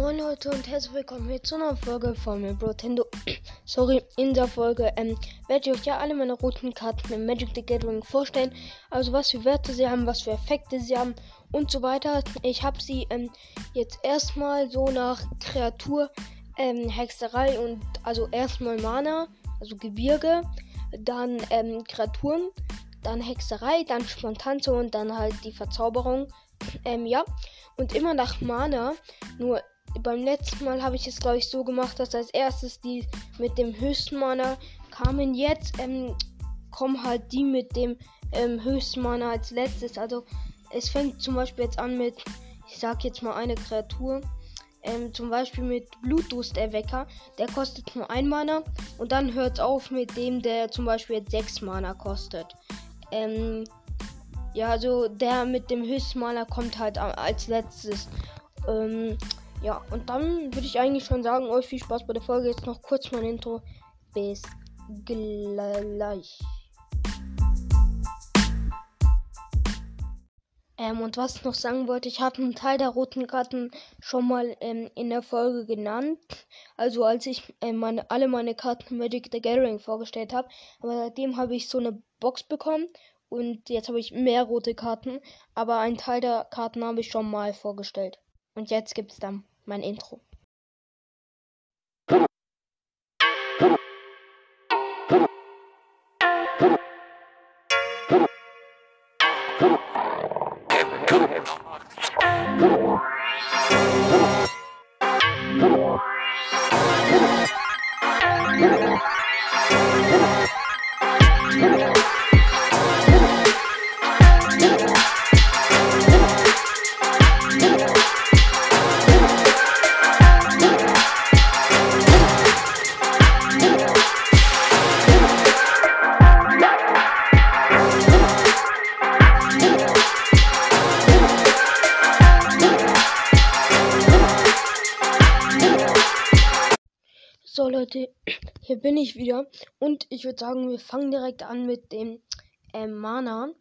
Moin Leute und herzlich willkommen hier zu einer Folge von mir Brotendo. Sorry, in der Folge ähm, werde ich euch ja alle meine roten Karten im Magic the Gathering vorstellen. Also was für Werte sie haben, was für Effekte sie haben und so weiter. Ich habe sie ähm, jetzt erstmal so nach Kreatur, ähm, Hexerei und also erstmal Mana, also Gebirge, dann ähm, Kreaturen, dann Hexerei, dann Spontanzo und dann halt die Verzauberung. Ähm, ja. Und immer nach Mana. Nur beim letzten Mal habe ich es, glaube ich, so gemacht, dass als erstes die mit dem höchsten Mana kamen. Jetzt ähm, kommen halt die mit dem ähm, höchsten Mana als letztes. Also es fängt zum Beispiel jetzt an mit, ich sag jetzt mal eine Kreatur. Ähm, zum Beispiel mit Blutdursterwecker. Der kostet nur ein Mana. Und dann hört auf mit dem, der zum Beispiel jetzt 6 Mana kostet. Ähm, ja, also der mit dem höchsten Mana kommt halt als letztes. Ähm, ja, und dann würde ich eigentlich schon sagen, euch viel Spaß bei der Folge. Jetzt noch kurz mein Intro. Bis gleich. Ähm, und was ich noch sagen wollte, ich habe einen Teil der roten Karten schon mal ähm, in der Folge genannt. Also als ich äh, meine, alle meine Karten Magic the Gathering vorgestellt habe. Aber seitdem habe ich so eine Box bekommen. Und jetzt habe ich mehr rote Karten. Aber einen Teil der Karten habe ich schon mal vorgestellt. Und jetzt gibt es dann mein Intro. Ich wieder und ich würde sagen, wir fangen direkt an mit dem äh, Mana.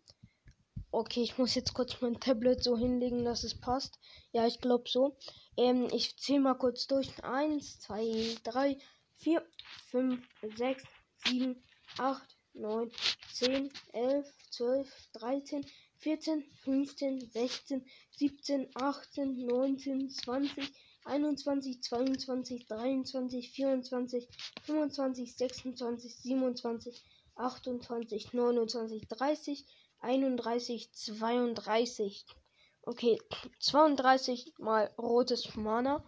Okay, ich muss jetzt kurz mein Tablet so hinlegen, dass es passt. Ja, ich glaube so. Ähm, ich zähle mal kurz durch. 1, 2, 3, 4, 5, 6, 7, 8, 9, 10, 11, 12, 13, 14, 15, 16, 17, 18, 19, 20, 21, 22, 23, 24, 25, 26, 27, 28, 29, 30, 31, 32. Okay, 32 mal rotes Mana.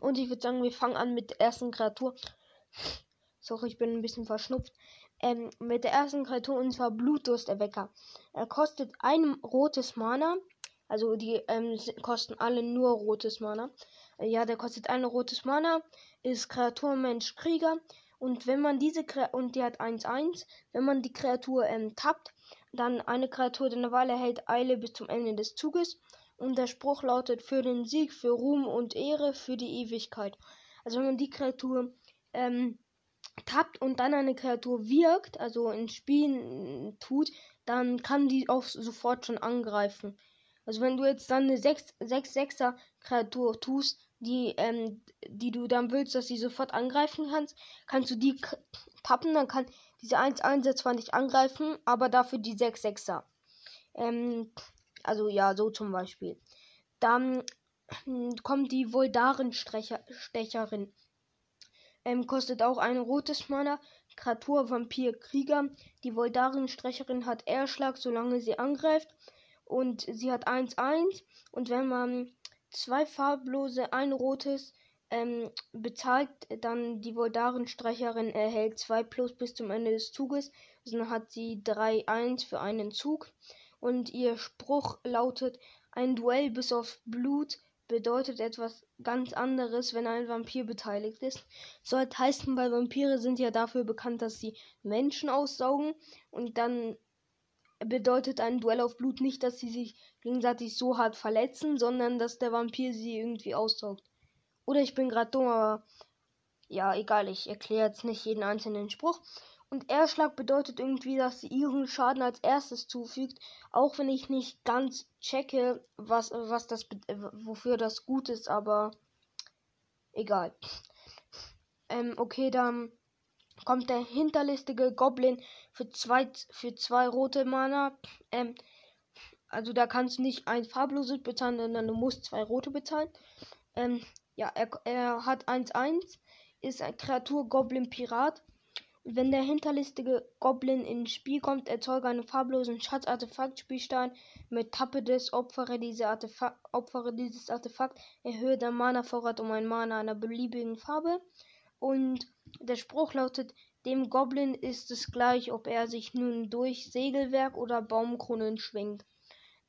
Und ich würde sagen, wir fangen an mit der ersten Kreatur. Sorry, ich bin ein bisschen verschnupft. Ähm, mit der ersten Kreatur und zwar Blutdursterwecker. Er kostet ein rotes Mana. Also die ähm, kosten alle nur rotes Mana. Ja, der kostet ein rotes Mana, ist Kreatur Mensch Krieger und wenn man diese Kreatur und die hat 1-1, wenn man die Kreatur ähm, tappt, dann eine Kreatur der Wahl erhält Eile bis zum Ende des Zuges und der Spruch lautet für den Sieg, für Ruhm und Ehre, für die Ewigkeit. Also wenn man die Kreatur ähm, tappt und dann eine Kreatur wirkt, also ins Spiel tut, dann kann die auch sofort schon angreifen. Also wenn du jetzt dann eine 6-6er Kreatur tust, die, ähm, die du dann willst, dass sie sofort angreifen kannst, kannst du die tappen, dann kann diese 1-1er zwar nicht angreifen, aber dafür die 6-6er. Ähm, also ja, so zum Beispiel. Dann kommt die Voldaren-Stecherin. Ähm, kostet auch ein rotes Mana. Kreatur, Vampir, Krieger. Die Voldaren-Stecherin hat Erschlag, solange sie angreift. Und sie hat 1-1. Und wenn man zwei farblose, ein rotes ähm, bezahlt, dann die Voldaren-Streicherin erhält 2 plus bis zum Ende des Zuges. Also dann hat sie 3-1 für einen Zug. Und ihr Spruch lautet, ein Duell bis auf Blut bedeutet etwas ganz anderes, wenn ein Vampir beteiligt ist. Soll heißen, weil Vampire sind ja dafür bekannt, dass sie Menschen aussaugen und dann bedeutet ein Duell auf Blut nicht, dass sie sich gegenseitig so hart verletzen, sondern dass der Vampir sie irgendwie aussaugt. Oder ich bin gerade dumm, aber ja, egal, ich erkläre jetzt nicht jeden einzelnen Spruch. Und Erschlag bedeutet irgendwie, dass sie ihren Schaden als erstes zufügt, auch wenn ich nicht ganz checke, was, was das, wofür das gut ist, aber Egal. Ähm, okay, dann kommt der hinterlistige Goblin für zwei, für zwei rote Mana. Ähm, also da kannst du nicht ein farbloses bezahlen, sondern du musst zwei rote bezahlen. Ähm, ja, er, er hat 1-1, ist ein Kreatur Goblin Pirat. Wenn der hinterlistige Goblin ins Spiel kommt, erzeuge einen farblosen Schatzartefakt-Spielstein mit Tappe des Opfere, diese Artefakt, Opfere dieses Artefakt, erhöhe der Mana-Vorrat um ein Mana einer beliebigen Farbe. Und der Spruch lautet, dem Goblin ist es gleich, ob er sich nun durch Segelwerk oder Baumkronen schwingt.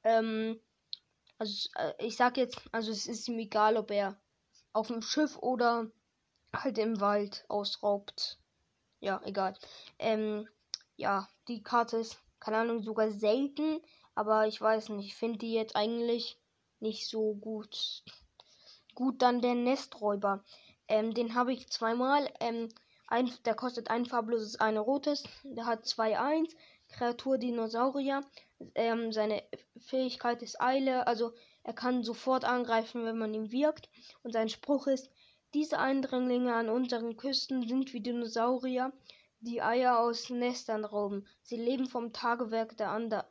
Ähm, also äh, ich sag jetzt, also es ist ihm egal, ob er auf dem Schiff oder halt im Wald ausraubt. Ja, egal. Ähm, ja, die Karte ist, keine Ahnung, sogar selten, aber ich weiß nicht, ich finde die jetzt eigentlich nicht so gut. Gut, dann der Nesträuber. Ähm, den habe ich zweimal. Ähm, ein, der kostet ein farbloses, eine rotes. Der hat 2-1. Kreatur Dinosaurier. Ähm, seine Fähigkeit ist Eile, also er kann sofort angreifen, wenn man ihn wirkt. Und sein Spruch ist, diese Eindringlinge an unseren Küsten sind wie Dinosaurier, die Eier aus Nestern rauben. Sie leben vom Tagewerk der Ander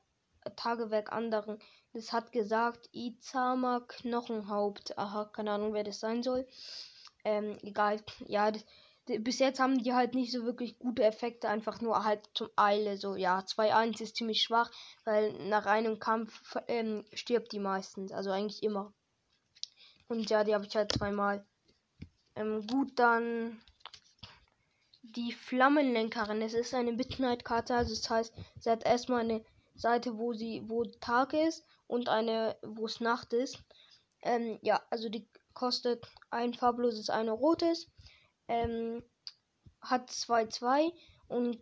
Tagewerk anderen. Das hat gesagt Izama Knochenhaupt. Aha, keine Ahnung, wer das sein soll. Ähm, egal. Ja, das, bis jetzt haben die halt nicht so wirklich gute Effekte, einfach nur halt zum Eile. So, ja, 2-1 ist ziemlich schwach, weil nach einem Kampf ähm, stirbt die meistens. Also eigentlich immer. Und ja, die habe ich halt zweimal. Ähm, gut, dann die Flammenlenkerin. Es ist eine Midnight-Karte, also das heißt, sie hat erstmal eine Seite, wo sie, wo Tag ist und eine, wo es Nacht ist. Ähm, ja, also die kostet ein farbloses, eine rotes ähm, hat 2-2 und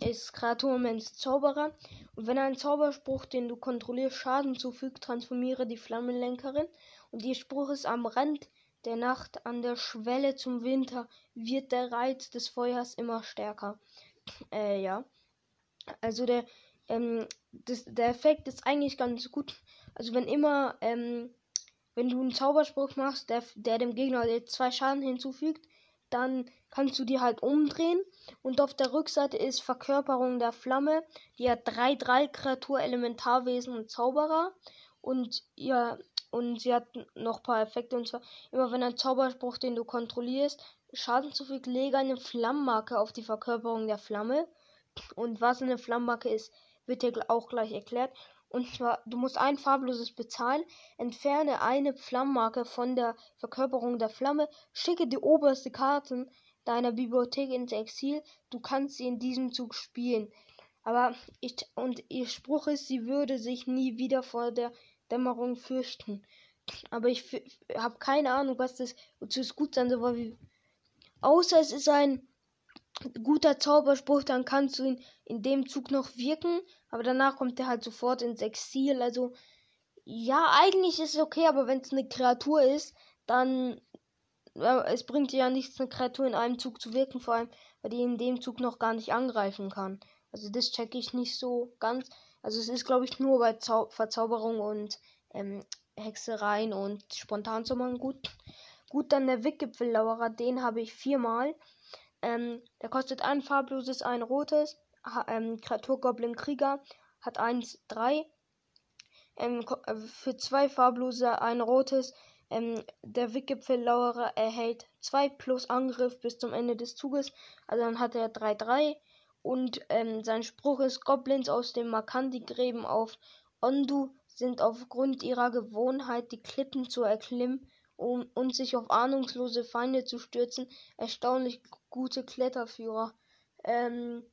ist Kreaturmens Zauberer. Und wenn ein Zauberspruch, den du kontrollierst, Schaden zufügt, transformiere die Flammenlenkerin. Und ihr Spruch ist am Rand der Nacht, an der Schwelle zum Winter, wird der Reiz des Feuers immer stärker. Äh, ja. Also der, ähm, das, der Effekt ist eigentlich ganz gut. Also wenn immer, ähm, wenn du einen Zauberspruch machst, der, der dem Gegner zwei Schaden hinzufügt, dann kannst du die halt umdrehen. Und auf der Rückseite ist Verkörperung der Flamme. Die hat 3-3 Kreatur, Elementarwesen und Zauberer. Und ja, und sie hat noch ein paar Effekte. Und zwar, immer wenn ein Zauberspruch, den du kontrollierst, Schaden zufügt, lege eine Flammmarke auf die Verkörperung der Flamme. Und was eine Flammmarke ist, wird dir auch gleich erklärt. Und zwar, du musst ein farbloses bezahlen, entferne eine Flammmarke von der Verkörperung der Flamme, schicke die oberste Karte deiner Bibliothek ins Exil, du kannst sie in diesem Zug spielen. Aber ich, und ihr Spruch ist, sie würde sich nie wieder vor der Dämmerung fürchten. Aber ich habe keine Ahnung, was das, wozu es gut sein soll, außer es ist ein guter Zauberspruch, dann kannst du ihn in dem Zug noch wirken, aber danach kommt er halt sofort ins Exil. Also, ja, eigentlich ist es okay, aber wenn es eine Kreatur ist, dann. Ja, es bringt dir ja nichts, eine Kreatur in einem Zug zu wirken, vor allem, weil die in dem Zug noch gar nicht angreifen kann. Also, das checke ich nicht so ganz. Also, es ist, glaube ich, nur bei Zau Verzauberung und ähm, Hexereien und Spontansummern gut. Gut, dann der Wickgipfellauerer, den habe ich viermal. Ähm, der kostet ein farbloses, ein rotes ähm, Kreatur Goblin Krieger hat 1, 3. Ähm, äh, für zwei farblose, ein rotes. Ähm, der Wickgipfellauerer erhält 2 plus Angriff bis zum Ende des Zuges. Also dann hat er 3, 3. Und ähm, sein Spruch ist: Goblins aus dem Makandi-Gräben auf Ondu sind aufgrund ihrer Gewohnheit, die Klippen zu erklimmen um, und sich auf ahnungslose Feinde zu stürzen, erstaunlich gute Kletterführer. Ähm,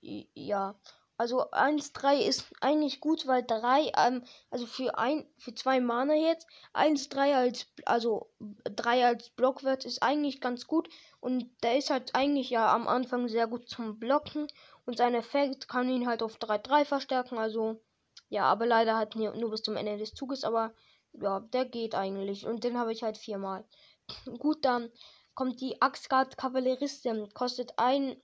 ja. Also 1-3 ist eigentlich gut, weil 3, ähm, also für ein, für zwei Mana jetzt, 1-3 als, also 3 als Blockwert ist eigentlich ganz gut. Und der ist halt eigentlich ja am Anfang sehr gut zum Blocken. Und sein Effekt kann ihn halt auf 3-3 verstärken. Also, ja, aber leider halt nur, nur bis zum Ende des Zuges. Aber ja, der geht eigentlich. Und den habe ich halt viermal. Gut, dann kommt die Axgard Kavalleristin. Kostet ein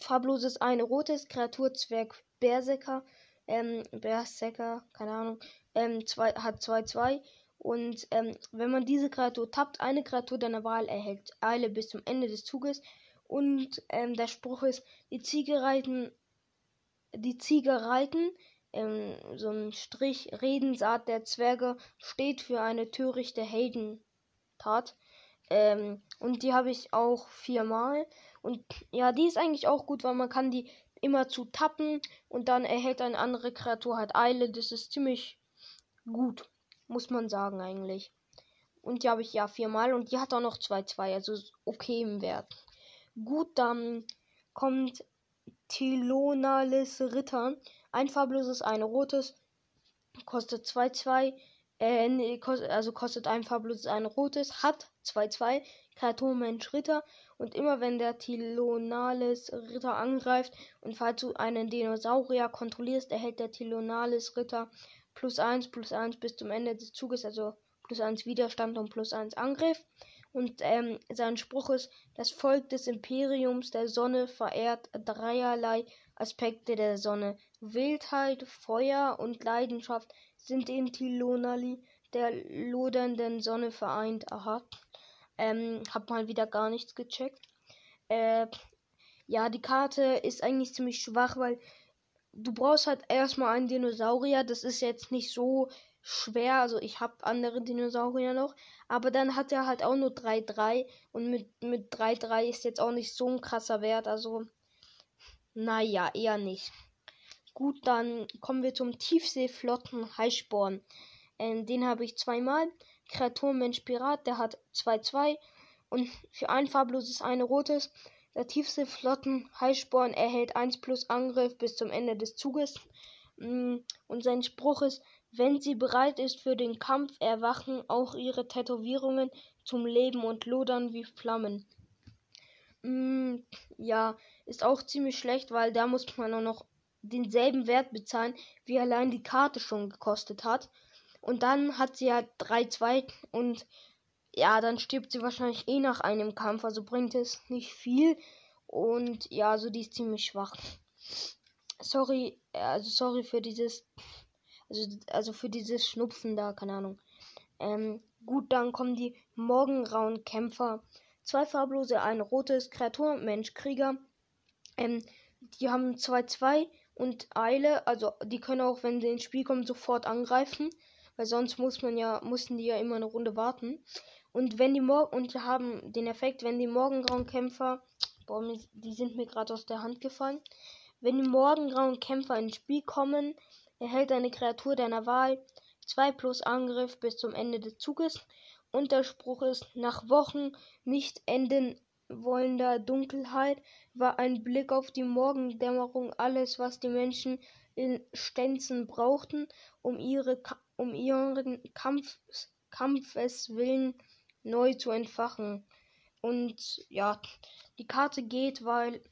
farbloses ein rotes Kreaturzwerg Berserker, ähm, Berserker, keine Ahnung, ähm, zwei, hat 2-2 Und ähm, wenn man diese Kreatur tappt, eine Kreatur deiner Wahl erhält Eile bis zum Ende des Zuges. Und ähm, der Spruch ist, die Ziege reiten, die Ziege reiten, ähm, so ein Strich, Redensart der Zwerge, steht für eine törichte Heldentat. Ähm, und die habe ich auch viermal. Und ja, die ist eigentlich auch gut, weil man kann die immer zu tappen und dann erhält eine andere Kreatur halt Eile. Das ist ziemlich gut, muss man sagen eigentlich. Und die habe ich ja viermal und die hat auch noch 2-2, also okay im Wert. Gut, dann kommt Tilonales Ritter. Ein farbloses, ein rotes. Kostet 2-2. Äh, nee, also kostet ein farbloses, ein rotes. Hat 2-2. Kreatur Mensch Ritter. Und immer wenn der Tilonales Ritter angreift und falls du einen Dinosaurier kontrollierst, erhält der Tilonales Ritter plus 1 plus 1 bis zum Ende des Zuges, also plus 1 Widerstand und plus 1 Angriff. Und ähm, sein Spruch ist, das Volk des Imperiums der Sonne verehrt dreierlei Aspekte der Sonne. Wildheit, Feuer und Leidenschaft sind in Tilonali der lodernden Sonne vereint. Aha. Ähm, hab mal wieder gar nichts gecheckt. Äh, ja, die Karte ist eigentlich ziemlich schwach, weil du brauchst halt erstmal einen Dinosaurier. Das ist jetzt nicht so schwer. Also ich habe andere Dinosaurier noch. Aber dann hat er halt auch nur 3-3. Und mit, mit 3-3 ist jetzt auch nicht so ein krasser Wert. Also, naja, eher nicht. Gut, dann kommen wir zum Tiefseeflotten Heißsporn. Ähm, den habe ich zweimal. Kreatur Mensch Pirat, der hat 2-2. Und für ein farbloses, eine rotes. Der tiefste Flotten Heißsporn erhält 1 plus Angriff bis zum Ende des Zuges. Mm, und sein Spruch ist, wenn sie bereit ist für den Kampf, erwachen auch ihre Tätowierungen zum Leben und lodern wie Flammen. Mm, ja, ist auch ziemlich schlecht, weil da muss man auch noch denselben Wert bezahlen, wie allein die Karte schon gekostet hat. Und dann hat sie ja 3-2 und ja, dann stirbt sie wahrscheinlich eh nach einem Kampf, also bringt es nicht viel. Und ja, also die ist ziemlich schwach. Sorry, also sorry für dieses, also, also für dieses Schnupfen da, keine Ahnung. Ähm, gut, dann kommen die morgengrauen Kämpfer. Zwei farblose, ein rotes, Kreatur, Mensch, Krieger. Ähm, die haben 2-2 und Eile, also die können auch, wenn sie ins Spiel kommen, sofort angreifen. Weil sonst muss man ja, mussten die ja immer eine Runde warten. Und wenn die morgen und haben den Effekt, wenn die morgengrauen Kämpfer, boah, die sind mir gerade aus der Hand gefallen. Wenn die morgengrauen Kämpfer ins Spiel kommen, erhält eine Kreatur deiner Wahl 2 plus Angriff bis zum Ende des Zuges. Und der Spruch ist, nach Wochen nicht enden wollender Dunkelheit war ein Blick auf die Morgendämmerung alles, was die Menschen in Stenzen brauchten, um ihre um ihren Kampf, Kampfeswillen neu zu entfachen. Und ja, die Karte geht, weil,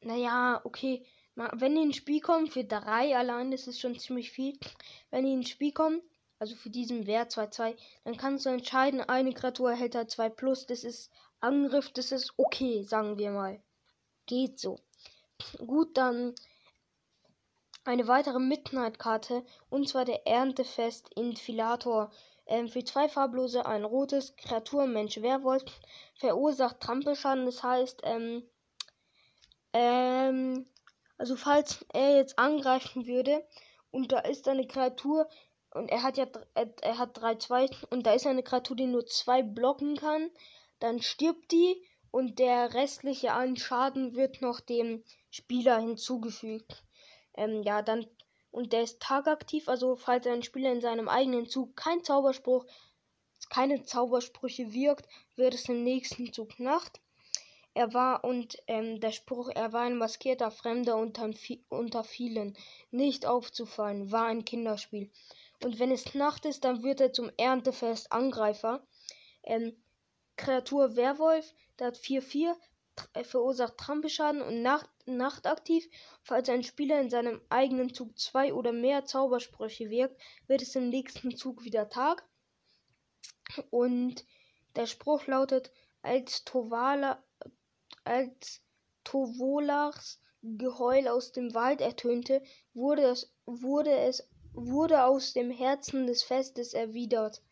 naja, okay, wenn die ins Spiel kommen, für drei allein, das ist schon ziemlich viel. Wenn die ins Spiel kommen, also für diesen Wert 2-2, dann kannst du entscheiden, eine Kreatur erhält halt 2 plus, das ist Angriff, das ist okay, sagen wir mal. Geht so. Gut, dann eine weitere Midnight-Karte, und zwar der Erntefest Infilator. Ähm, für zwei farblose ein rotes Kreatur, Mensch, Werwolf, verursacht Trampelschaden. Das heißt, ähm, ähm, also falls er jetzt angreifen würde und da ist eine Kreatur und er hat ja er hat 3-2 und da ist eine Kreatur, die nur zwei blocken kann, dann stirbt die und der restliche an Schaden wird noch dem Spieler hinzugefügt. Ähm, ja, dann und der ist tagaktiv, also falls ein Spieler in seinem eigenen Zug kein Zauberspruch, keine Zaubersprüche wirkt, wird es im nächsten Zug Nacht. Er war und ähm, der Spruch, er war ein maskierter Fremder unter, unter vielen, nicht aufzufallen, war ein Kinderspiel. Und wenn es Nacht ist, dann wird er zum Erntefest Angreifer. Ähm, Kreatur Werwolf, der hat 4-4, verursacht Trampelschaden und Nacht, nachtaktiv. Falls ein Spieler in seinem eigenen Zug zwei oder mehr Zaubersprüche wirkt, wird es im nächsten Zug wieder Tag. Und der Spruch lautet, als Tovala, als Tovolars Geheul aus dem Wald ertönte, wurde es, wurde es wurde aus dem Herzen des Festes erwidert.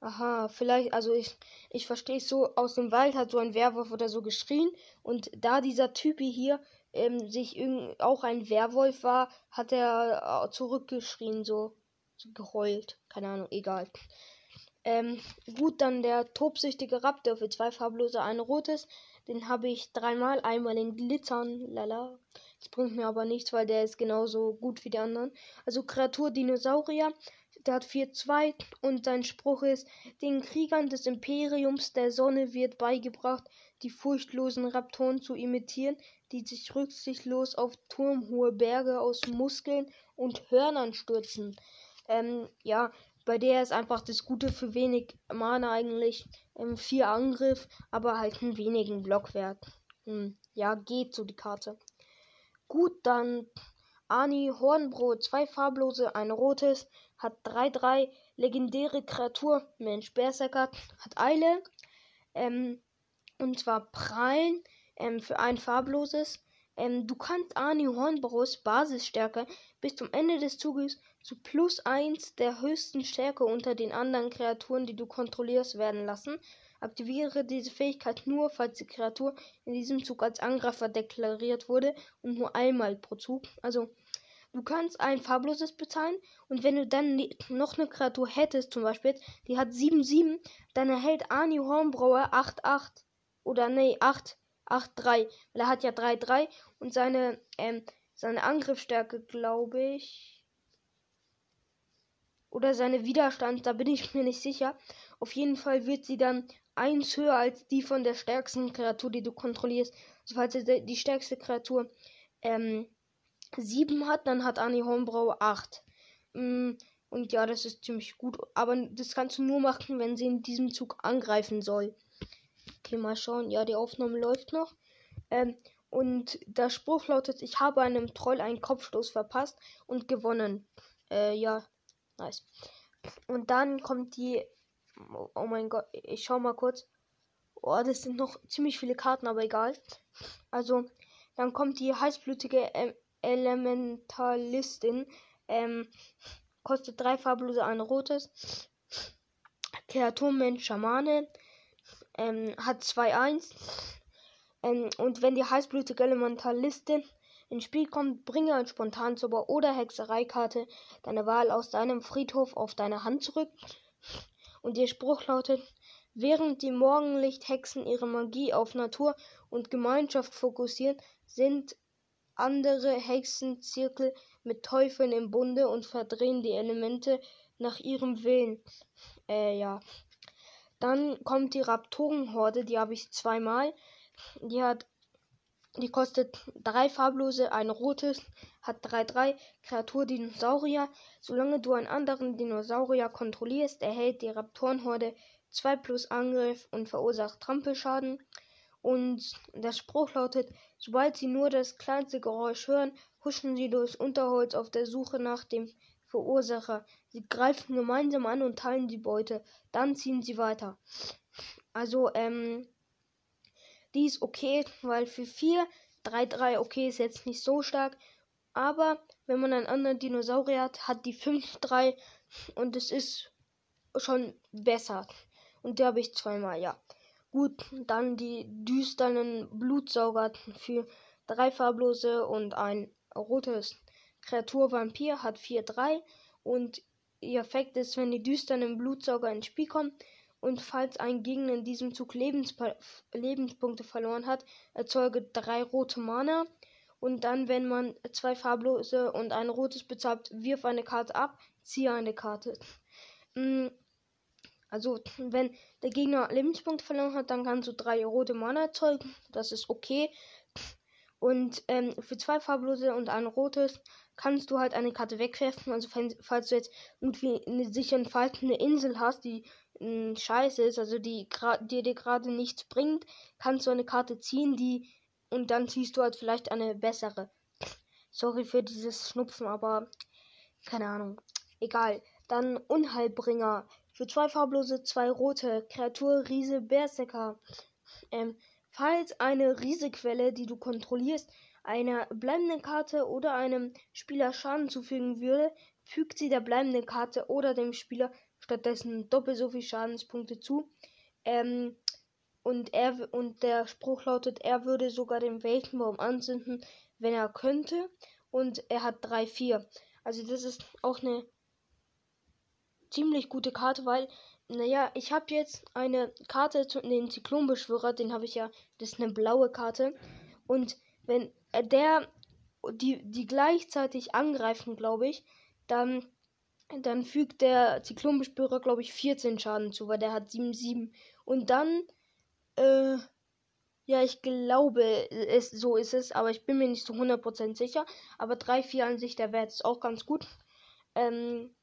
Aha, vielleicht, also ich, ich verstehe es so, aus dem Wald hat so ein Werwolf oder so geschrien und da dieser Typi hier ähm, sich auch ein Werwolf war, hat er äh, zurückgeschrien, so, so geheult. Keine Ahnung, egal. Ähm, gut, dann der tobsüchtige Raptor für zwei farblose, ein rotes. Den habe ich dreimal, einmal in Glitzern, lala. Das bringt mir aber nichts, weil der ist genauso gut wie die anderen. Also Kreatur Dinosaurier, der hat 4-2 und sein Spruch ist, den Kriegern des Imperiums der Sonne wird beigebracht, die furchtlosen Raptoren zu imitieren, die sich rücksichtslos auf turmhohe Berge aus Muskeln und Hörnern stürzen. Ähm, ja, bei der ist einfach das Gute für wenig Mana eigentlich. Ähm, vier Angriff, aber halt einen wenigen Blockwert. Hm, ja, geht so die Karte. Gut, dann Ani Hornbrot, zwei farblose, ein rotes, hat 3-3, legendäre Kreatur, Mensch Berserker, hat Eile, ähm, und zwar Prallen, ähm, für ein farbloses. Ähm, du kannst Ani Hornbros Basisstärke bis zum Ende des Zuges zu plus 1 der höchsten Stärke unter den anderen Kreaturen, die du kontrollierst, werden lassen. Aktiviere diese Fähigkeit nur, falls die Kreatur in diesem Zug als Angreifer deklariert wurde und nur einmal pro Zug. Also du kannst ein farbloses bezahlen und wenn du dann noch eine Kreatur hättest, zum Beispiel, die hat 7-7, dann erhält Ani Hornbrauer 8-8. Oder nee, 8, 8-3. Weil er hat ja 3-3 und seine, ähm, seine Angriffsstärke, glaube ich. Oder seine Widerstand, da bin ich mir nicht sicher. Auf jeden Fall wird sie dann eins höher als die von der stärksten Kreatur, die du kontrollierst. Also falls die stärkste Kreatur ähm, 7 hat, dann hat Annie Hornbrau 8. Mm, und ja, das ist ziemlich gut. Aber das kannst du nur machen, wenn sie in diesem Zug angreifen soll. Okay, mal schauen. Ja, die Aufnahme läuft noch. Ähm, und der Spruch lautet, ich habe einem Troll einen Kopfstoß verpasst und gewonnen. Äh, ja, nice. Und dann kommt die. Oh mein Gott, ich schau mal kurz. Oh, das sind noch ziemlich viele Karten, aber egal. Also, dann kommt die heißblutige ähm, Elementalistin. Ähm, kostet drei farblose, ein rotes. Kreaturmensch Schamane. Ähm, hat 2-1. Ähm, und wenn die heißblütige Elementalistin ins Spiel kommt, bringe ein Spontanzauber oder Hexereikarte deiner Wahl aus deinem Friedhof auf deine Hand zurück. Und ihr Spruch lautet, während die Morgenlichthexen ihre Magie auf Natur und Gemeinschaft fokussieren, sind andere Hexenzirkel mit Teufeln im Bunde und verdrehen die Elemente nach ihrem Willen. Äh, ja. Dann kommt die Raptorenhorde, die habe ich zweimal. Die hat die kostet drei farblose, ein rotes, hat 3-3, Kreatur Dinosaurier. Solange du einen anderen Dinosaurier kontrollierst, erhält die Raptorenhorde 2 plus Angriff und verursacht Trampelschaden. Und der Spruch lautet, sobald sie nur das kleinste Geräusch hören, huschen sie durchs Unterholz auf der Suche nach dem Verursacher. Sie greifen gemeinsam an und teilen die Beute. Dann ziehen sie weiter. Also, ähm, die ist okay, weil für 4, 3, 3 okay ist jetzt nicht so stark. Aber wenn man einen anderen Dinosaurier hat, hat die 5, 3 und es ist schon besser. Und der habe ich zweimal, ja. Gut, dann die düsteren Blutsauger für drei farblose und ein rotes. Kreatur Vampir hat 4-3 und ihr Effekt ist, wenn die düsteren Blutsauger ins Spiel kommen, und falls ein Gegner in diesem Zug Lebenspa Lebenspunkte verloren hat, erzeuge drei rote Mana. Und dann, wenn man zwei farblose und ein rotes bezahlt, wirf eine Karte ab, ziehe eine Karte. Mm, also, wenn der Gegner Lebenspunkte verloren hat, dann kannst du drei rote Mana erzeugen. Das ist okay. Und ähm, für zwei farblose und ein rotes kannst du halt eine Karte wegwerfen. Also, falls du jetzt irgendwie eine sich entfaltende Insel hast, die scheiße ist, also die dir, dir gerade nichts bringt, kannst du eine Karte ziehen, die und dann ziehst du halt vielleicht eine bessere. Sorry für dieses Schnupfen, aber keine Ahnung. Egal. Dann Unheilbringer. Für zwei farblose, zwei rote. Kreatur Riese Berserker. Ähm, falls eine Riesequelle, die du kontrollierst, einer bleibenden Karte oder einem Spieler Schaden zufügen würde, fügt sie der bleibenden Karte oder dem Spieler stattdessen doppelt so viel Schadenspunkte zu. Ähm, und er und der Spruch lautet, er würde sogar den Weltenbaum anzünden, wenn er könnte. Und er hat 3-4. Also das ist auch eine ziemlich gute Karte, weil, naja, ich habe jetzt eine Karte, den Zyklonbeschwörer, den habe ich ja, das ist eine blaue Karte. Und wenn der, die, die gleichzeitig angreifen, glaube ich, dann, dann fügt der Zyklonbeschwörer, glaube ich, 14 Schaden zu, weil der hat 7-7. Und dann, äh, ja, ich glaube, es, so ist es, aber ich bin mir nicht zu 100% sicher. Aber 3-4 an sich, der Wert ist auch ganz gut. Ähm,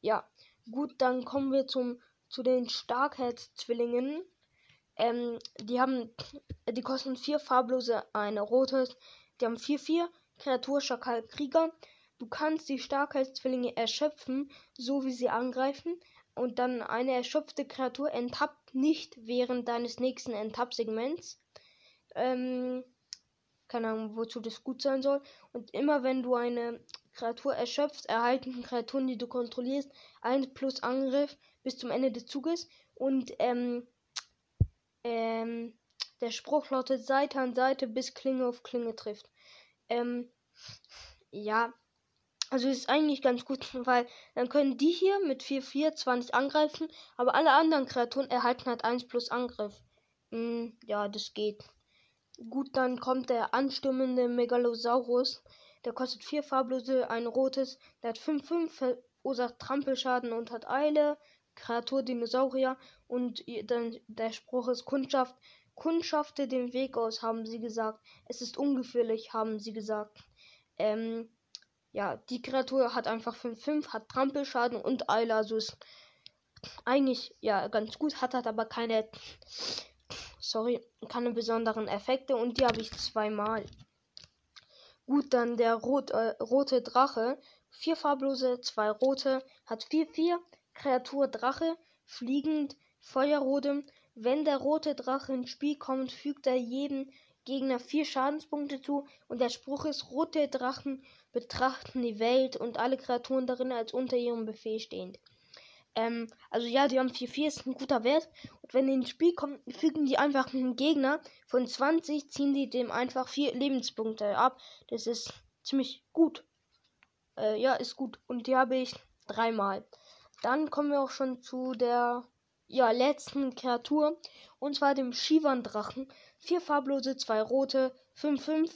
ja, gut, dann kommen wir zum, zu den Starkheitszwillingen. Ähm, die haben, die kosten vier farblose, eine rotes. Die haben 4-4, Kreatur, Schakal, Krieger. Du kannst die Starkheitszwillinge erschöpfen, so wie sie angreifen. Und dann eine erschöpfte Kreatur enttappt nicht während deines nächsten Enttapp-Segments. Ähm, keine Ahnung, wozu das gut sein soll. Und immer wenn du eine Kreatur erschöpfst, erhalten Kreaturen, die du kontrollierst, 1 plus Angriff bis zum Ende des Zuges. Und ähm, ähm, der Spruch lautet Seite an Seite, bis Klinge auf Klinge trifft. Ähm, ja, also ist eigentlich ganz gut, weil dann können die hier mit 4-4 zwar nicht angreifen, aber alle anderen Kreaturen erhalten halt 1 plus Angriff. Hm, ja, das geht. Gut, dann kommt der anstürmende Megalosaurus. Der kostet 4 farblose, ein rotes. Der hat 5-5, verursacht Trampelschaden und hat Eile. Kreatur Dinosaurier. Und dann der Spruch ist Kundschaft. Kundschafte den Weg aus, haben sie gesagt. Es ist ungefährlich, haben sie gesagt. Ähm, ja, die Kreatur hat einfach 5-5, hat Trampelschaden und Eile, also ist eigentlich ja ganz gut, hat halt aber keine, sorry, keine besonderen Effekte und die habe ich zweimal. Gut, dann der Rot, äh, rote Drache, vier farblose, zwei rote, hat 4-4, Kreatur Drache, fliegend, Feuerrode, wenn der rote Drache ins Spiel kommt, fügt er jedem Gegner vier Schadenspunkte zu. Und der Spruch ist, rote Drachen betrachten die Welt und alle Kreaturen darin als unter ihrem Befehl stehend. Ähm, also ja, die haben 4-4, ist ein guter Wert. Und wenn die ins Spiel kommen, fügen die einfach einen Gegner von 20, ziehen die dem einfach vier Lebenspunkte ab. Das ist ziemlich gut. Äh, ja, ist gut. Und die habe ich dreimal. Dann kommen wir auch schon zu der ja, letzten Kreatur. Und zwar dem Shivan-Drachen. Vier farblose, zwei rote, 5-5.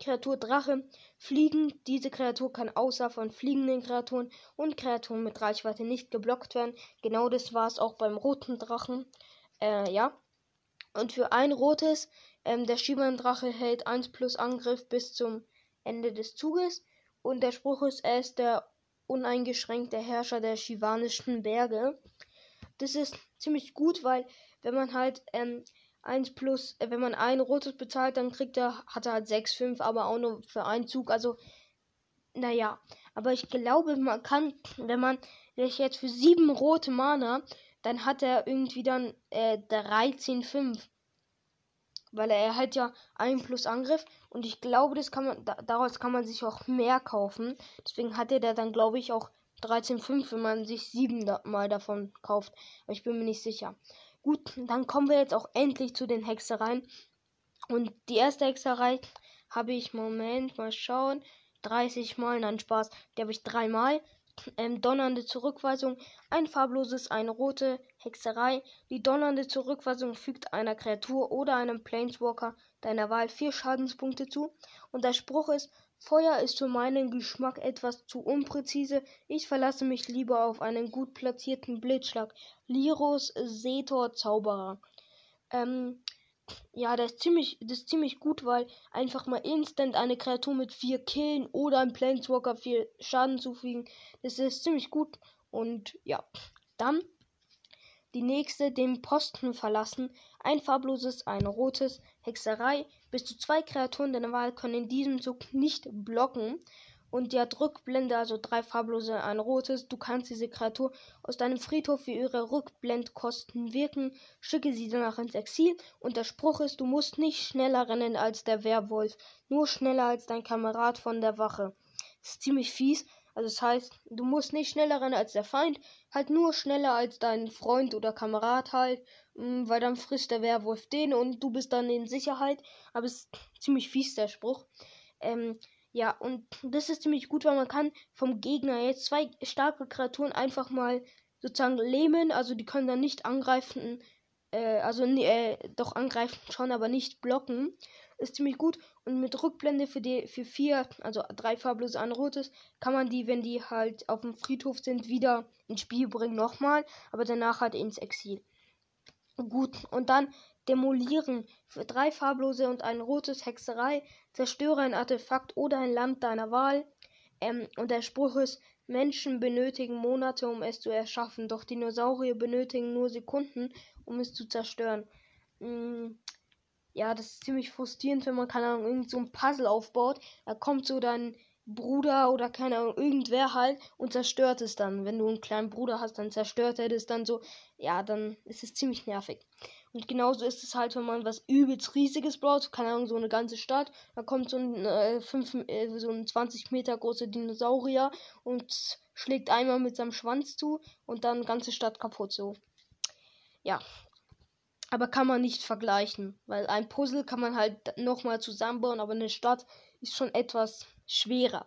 Kreatur Drache. Fliegen. Diese Kreatur kann außer von fliegenden Kreaturen und Kreaturen mit Reichweite nicht geblockt werden. Genau das war es auch beim roten Drachen. Äh, ja. Und für ein rotes, ähm, der Shivan-Drache hält 1 plus Angriff bis zum Ende des Zuges. Und der Spruch ist, er ist der uneingeschränkte Herrscher der Shivanischen Berge das ist ziemlich gut, weil wenn man halt ähm, 1 plus, äh, wenn man ein rotes bezahlt, dann kriegt er, hat er halt 6, 5, aber auch nur für einen Zug. Also, naja. Aber ich glaube, man kann, wenn man sich jetzt für 7 rote Mana, dann hat er irgendwie dann äh, 13, 5. Weil er hat ja 1 plus Angriff und ich glaube, das kann man, da, daraus kann man sich auch mehr kaufen. Deswegen hat er da dann, glaube ich, auch 13,5, wenn man sich sieben da mal davon kauft. Aber ich bin mir nicht sicher. Gut, dann kommen wir jetzt auch endlich zu den Hexereien. Und die erste Hexerei habe ich, Moment, mal schauen, 30 Mal, nein, Spaß, die habe ich dreimal. Ähm, donnernde Zurückweisung, ein farbloses, eine rote Hexerei. Die donnernde Zurückweisung fügt einer Kreatur oder einem Planeswalker deiner Wahl vier Schadenspunkte zu. Und der Spruch ist, Feuer ist für meinen Geschmack etwas zu unpräzise. Ich verlasse mich lieber auf einen gut platzierten Blitzschlag. Liros Setor Zauberer. Ähm, ja, das ist ziemlich, das ist ziemlich gut, weil einfach mal instant eine Kreatur mit vier Killen oder ein Planeswalker vier Schaden zufügen. Das ist ziemlich gut. Und ja, dann die nächste den Posten verlassen. Ein farbloses, ein rotes. Hexerei. Bis zu zwei Kreaturen deiner Wahl können in diesem Zug nicht blocken. und hat Rückblende, also drei farblose, ein rotes. Du kannst diese Kreatur aus deinem Friedhof für ihre Rückblendkosten wirken. Schicke sie danach ins Exil. Und der Spruch ist, du musst nicht schneller rennen als der Werwolf, nur schneller als dein Kamerad von der Wache. Das ist ziemlich fies. Also das heißt, du musst nicht schneller rennen als der Feind, halt nur schneller als dein Freund oder Kamerad halt, mm, weil dann frisst der Werwolf den und du bist dann in Sicherheit. Aber es ist ziemlich fies, der Spruch. Ähm, ja, und das ist ziemlich gut, weil man kann vom Gegner jetzt zwei starke Kreaturen einfach mal sozusagen lähmen. Also die können dann nicht angreifen. Äh, also äh, doch angreifen schon, aber nicht blocken. Ist ziemlich gut. Und mit Rückblende für die für vier, also drei farblose, ein rotes, kann man die, wenn die halt auf dem Friedhof sind, wieder ins Spiel bringen nochmal, aber danach halt ins Exil. Gut, und dann Demolieren. Für drei farblose und ein rotes Hexerei. Zerstöre ein Artefakt oder ein Land deiner Wahl. Ähm, und der Spruch ist, Menschen benötigen Monate, um es zu erschaffen, doch Dinosaurier benötigen nur Sekunden, um es zu zerstören. Mm, ja, das ist ziemlich frustrierend, wenn man, keine Ahnung, irgend so ein Puzzle aufbaut. Da kommt so dann Bruder oder keine Ahnung, irgendwer halt und zerstört es dann. Wenn du einen kleinen Bruder hast, dann zerstört er das dann so. Ja, dann ist es ziemlich nervig. Und genauso ist es halt, wenn man was übelst riesiges baut, keine Ahnung, so eine ganze Stadt, da kommt so ein, äh, 5, äh, so ein 20 Meter großer Dinosaurier und schlägt einmal mit seinem Schwanz zu und dann ganze Stadt kaputt so. Ja. Aber kann man nicht vergleichen, weil ein Puzzle kann man halt nochmal zusammenbauen, aber eine Stadt ist schon etwas schwerer.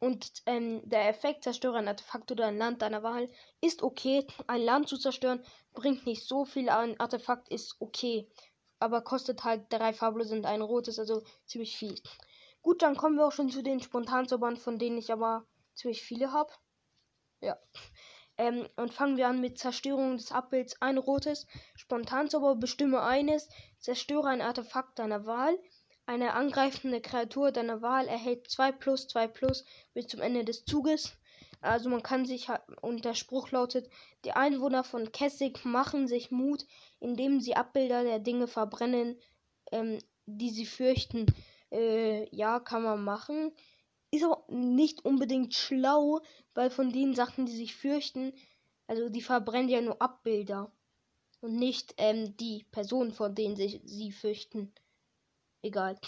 Und ähm, der Effekt zerstöre ein Artefakt oder ein Land deiner Wahl ist okay. Ein Land zu zerstören bringt nicht so viel. Ein Artefakt ist okay. Aber kostet halt drei farblose und ein rotes, also ziemlich viel. Gut, dann kommen wir auch schon zu den Spontanzaubern, von denen ich aber ziemlich viele habe. Ja. Ähm, und fangen wir an mit Zerstörung des Abbilds. Ein rotes. Spontanzauber bestimme eines. Zerstöre ein Artefakt deiner Wahl. Eine angreifende Kreatur deiner Wahl erhält 2 plus 2 plus bis zum Ende des Zuges. Also man kann sich und der Spruch lautet, die Einwohner von Kessig machen sich Mut, indem sie Abbilder der Dinge verbrennen, ähm, die sie fürchten. Äh, ja, kann man machen. Ist aber nicht unbedingt schlau, weil von den Sachen, die sich fürchten, also die verbrennen ja nur Abbilder und nicht ähm, die Personen, vor denen sich sie fürchten. Egal.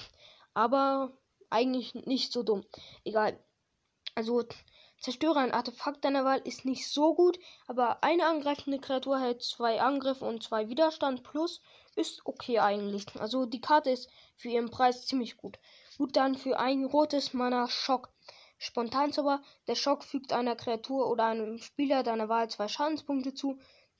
Aber eigentlich nicht so dumm. Egal. Also, zerstöre ein Artefakt deiner Wahl ist nicht so gut, aber eine angreifende Kreatur hält zwei Angriff und zwei Widerstand plus ist okay eigentlich. Also die Karte ist für ihren Preis ziemlich gut. Gut dann für ein rotes Mana Schock. Spontanzauber. Der Schock fügt einer Kreatur oder einem Spieler deiner Wahl zwei Schadenspunkte zu.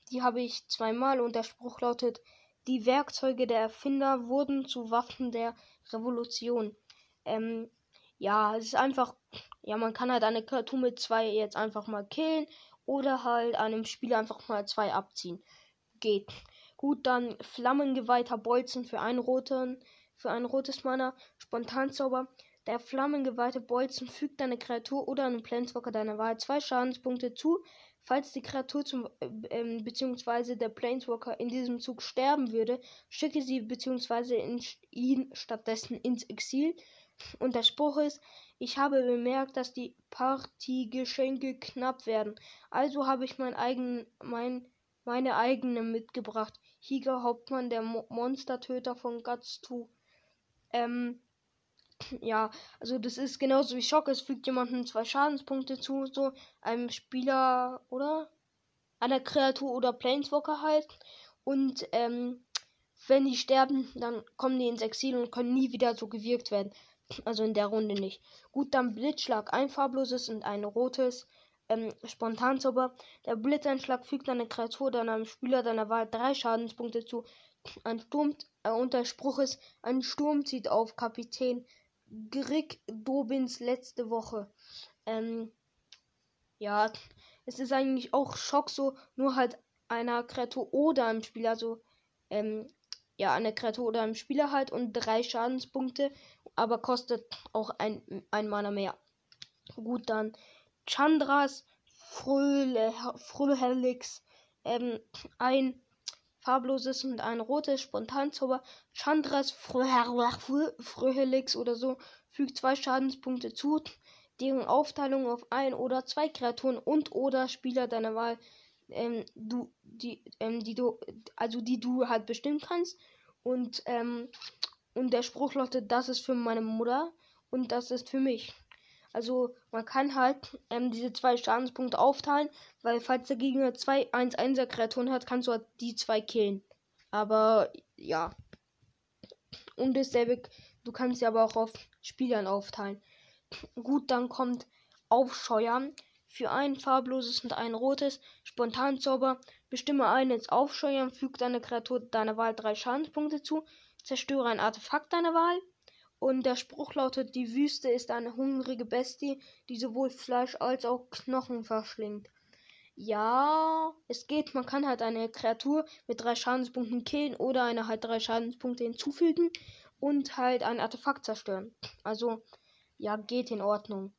Die habe ich zweimal und der Spruch lautet die Werkzeuge der Erfinder wurden zu Waffen der Revolution. Ähm, ja, es ist einfach, ja, man kann halt eine Kreatur mit zwei jetzt einfach mal killen oder halt einem Spieler einfach mal zwei abziehen. Geht. Gut, dann Flammengeweihter Bolzen für einen roten, für ein rotes Mana, Spontanzauber. Der flammengeweihte Bolzen fügt deine Kreatur oder einem Planeswalker deiner Wahl zwei Schadenspunkte zu, Falls die Kreatur zum äh, ähm, bzw. der Planeswalker in diesem Zug sterben würde, schicke sie bzw. ihn stattdessen ins Exil. Und der Spruch ist, ich habe bemerkt, dass die Partygeschenke knapp werden. Also habe ich mein eigen, mein, meine eigene mitgebracht. Higa Hauptmann, der Mo Monstertöter von Guts 2. Ähm, ja, also das ist genauso wie Schock. Es fügt jemandem zwei Schadenspunkte zu, so einem Spieler oder einer Kreatur oder Planeswalker halt. Und ähm, wenn die sterben, dann kommen die ins Exil und können nie wieder so gewirkt werden. Also in der Runde nicht. Gut, dann Blitzschlag, ein farbloses und ein rotes. Ähm, Spontanzauber. Der Blitzeinschlag fügt einer Kreatur oder einem Spieler deiner Wahl drei Schadenspunkte zu. Ein Sturm, und der Spruch ist, ein Sturm zieht auf Kapitän Grieg Dobins letzte Woche. Ähm, ja, es ist eigentlich auch Schock so, nur halt einer Kreatur oder einem Spieler, also ähm, ja, eine Kreatur oder einem Spieler halt und drei Schadenspunkte, aber kostet auch ein, ein Mana mehr. Gut, dann Chandras Fröhle, Fröhelix, ähm, ein farbloses und ein rotes Spontanzauber. Chandras Fröhelix oder so fügt zwei Schadenspunkte zu. deren Aufteilung auf ein oder zwei Kreaturen und oder Spieler deiner Wahl, ähm, du, die, ähm, die du, also die du halt bestimmen kannst. Und, ähm, und der Spruch lautet, das ist für meine Mutter und das ist für mich. Also man kann halt ähm, diese zwei Schadenspunkte aufteilen, weil falls der Gegner zwei 1-1er Kreaturen hat, kannst du halt die zwei killen. Aber ja. Und dasselbe, du kannst sie aber auch auf Spielern aufteilen. Gut, dann kommt Aufscheuern. Für ein farbloses und ein rotes Spontanzauber bestimme einen ins Aufscheuern, fügt eine Kreatur deiner Wahl drei Schadenspunkte zu, zerstöre ein Artefakt deiner Wahl. Und der Spruch lautet, die Wüste ist eine hungrige Bestie, die sowohl Fleisch als auch Knochen verschlingt. Ja, es geht. Man kann halt eine Kreatur mit drei Schadenspunkten killen oder eine halt drei Schadenspunkte hinzufügen und halt ein Artefakt zerstören. Also, ja, geht in Ordnung.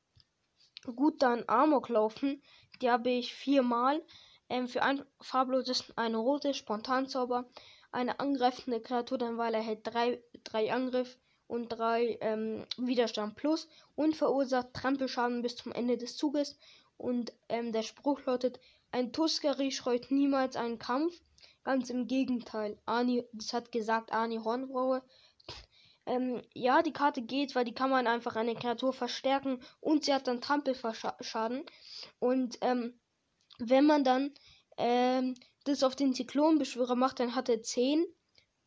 Gut, dann Amok laufen. Die habe ich viermal. Ähm, für ein farbloses, eine rote Spontanzauber. Eine angreifende Kreatur, dann weil er hält drei, drei Angriff und drei ähm, Widerstand plus und verursacht Trampelschaden bis zum Ende des Zuges. Und ähm, der Spruch lautet, ein Tuskeri scheut niemals einen Kampf. Ganz im Gegenteil. Ani, das hat gesagt Ani Hornbraue. Ähm, ja, die Karte geht, weil die kann man einfach eine Kreatur verstärken und sie hat dann Trampelschaden. Und ähm, wenn man dann ähm, das auf den Zyklonbeschwörer macht, dann hat er 10.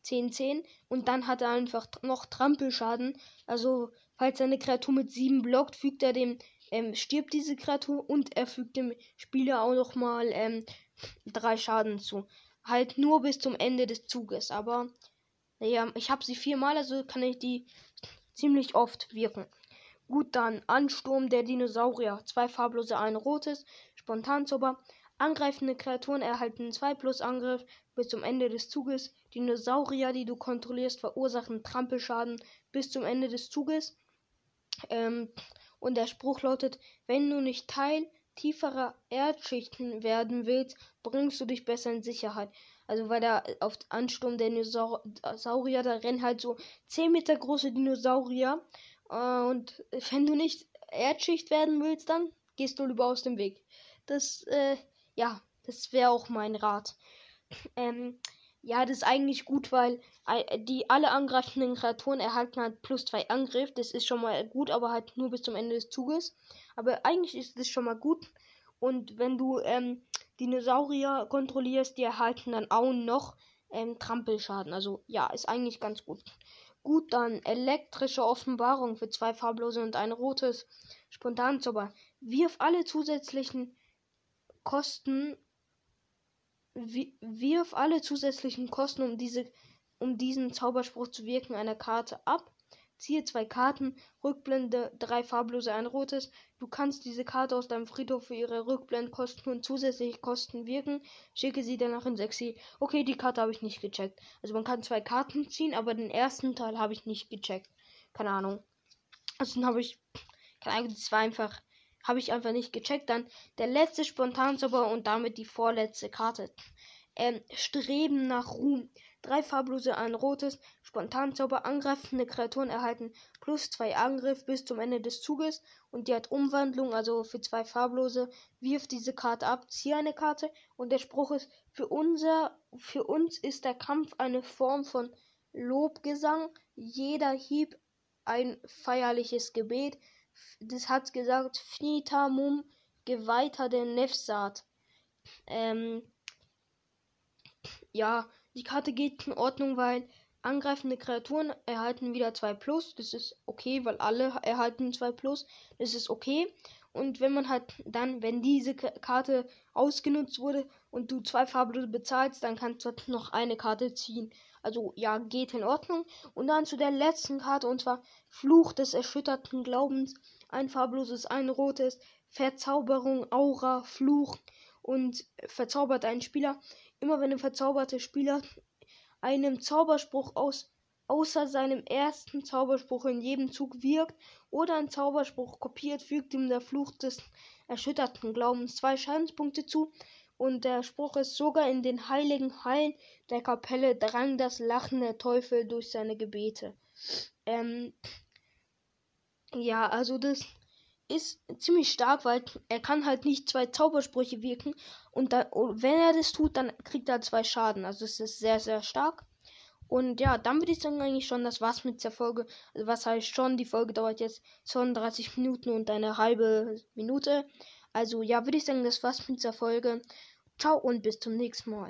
10, 10 und dann hat er einfach noch Trampelschaden. Also, falls eine Kreatur mit 7 blockt, fügt er dem, ähm, stirbt diese Kreatur und er fügt dem Spieler auch nochmal ähm, 3 Schaden zu. Halt nur bis zum Ende des Zuges, aber naja, ich habe sie viermal, also kann ich die ziemlich oft wirken. Gut, dann Ansturm der Dinosaurier. Zwei farblose, ein rotes. Spontanzauber. Angreifende Kreaturen erhalten 2 plus Angriff bis zum Ende des Zuges. Dinosaurier, die du kontrollierst, verursachen Trampelschaden bis zum Ende des Zuges. Ähm, und der Spruch lautet, wenn du nicht Teil tieferer Erdschichten werden willst, bringst du dich besser in Sicherheit. Also weil da auf Ansturm der Dinosaurier, da rennen halt so 10 Meter große Dinosaurier. Äh, und wenn du nicht Erdschicht werden willst, dann gehst du lieber aus dem Weg. Das, äh, ja, das wäre auch mein Rat. Ähm, ja, das ist eigentlich gut, weil äh, die alle angreifenden Kreaturen erhalten halt plus zwei Angriff. Das ist schon mal gut, aber halt nur bis zum Ende des Zuges. Aber eigentlich ist das schon mal gut. Und wenn du ähm, Dinosaurier kontrollierst, die erhalten dann auch noch ähm, Trampelschaden. Also ja, ist eigentlich ganz gut. Gut, dann elektrische Offenbarung für zwei farblose und ein rotes Spontanzauber. Wirf alle zusätzlichen Kosten wirf alle zusätzlichen Kosten, um, diese, um diesen Zauberspruch zu wirken, einer Karte ab. Ziehe zwei Karten, Rückblende, drei farblose, ein rotes. Du kannst diese Karte aus deinem Friedhof für ihre Rückblendkosten und zusätzliche Kosten wirken. Schicke sie danach in Sexy. Okay, die Karte habe ich nicht gecheckt. Also man kann zwei Karten ziehen, aber den ersten Teil habe ich nicht gecheckt. Keine Ahnung. Also dann habe ich. Keine Ahnung, das einfach habe ich einfach nicht gecheckt. Dann der letzte Spontanzauber und damit die vorletzte Karte. Ähm, Streben nach Ruhm. Drei farblose, ein rotes. Spontanzauber. Angreifende Kreaturen erhalten plus zwei Angriff bis zum Ende des Zuges. Und die hat Umwandlung, also für zwei farblose. Wirf diese Karte ab, ziehe eine Karte. Und der Spruch ist, für unser, für uns ist der Kampf eine Form von Lobgesang. Jeder Hieb ein feierliches Gebet das hat gesagt, Finita Mum, Geweihter der Nefsat. Ähm, ja, die Karte geht in Ordnung, weil angreifende Kreaturen erhalten wieder 2 Plus. Das ist okay, weil alle erhalten 2 Plus. Das ist okay. Und wenn man halt dann, wenn diese Karte ausgenutzt wurde und du zwei farblose bezahlst, dann kannst du halt noch eine Karte ziehen. Also ja, geht in Ordnung. Und dann zu der letzten Karte und zwar Fluch des erschütterten Glaubens. Ein farbloses, ein rotes. Verzauberung, Aura, Fluch und verzaubert einen Spieler. Immer wenn ein verzauberter Spieler einen Zauberspruch aus außer seinem ersten Zauberspruch in jedem Zug wirkt oder einen Zauberspruch kopiert, fügt ihm der Fluch des erschütterten Glaubens zwei Schadenspunkte zu und der Spruch ist sogar in den heiligen Hallen der Kapelle drang das Lachen der Teufel durch seine Gebete. Ähm, ja, also das ist ziemlich stark, weil er kann halt nicht zwei Zaubersprüche wirken. Und da, wenn er das tut, dann kriegt er zwei Schaden. Also es ist sehr, sehr stark. Und ja, dann würde ich sagen eigentlich schon, das war's mit der Folge. Also was heißt schon, die Folge dauert jetzt 32 Minuten und eine halbe Minute. Also ja, würde ich sagen, das war's mit dieser Folge. Ciao und bis zum nächsten Mal.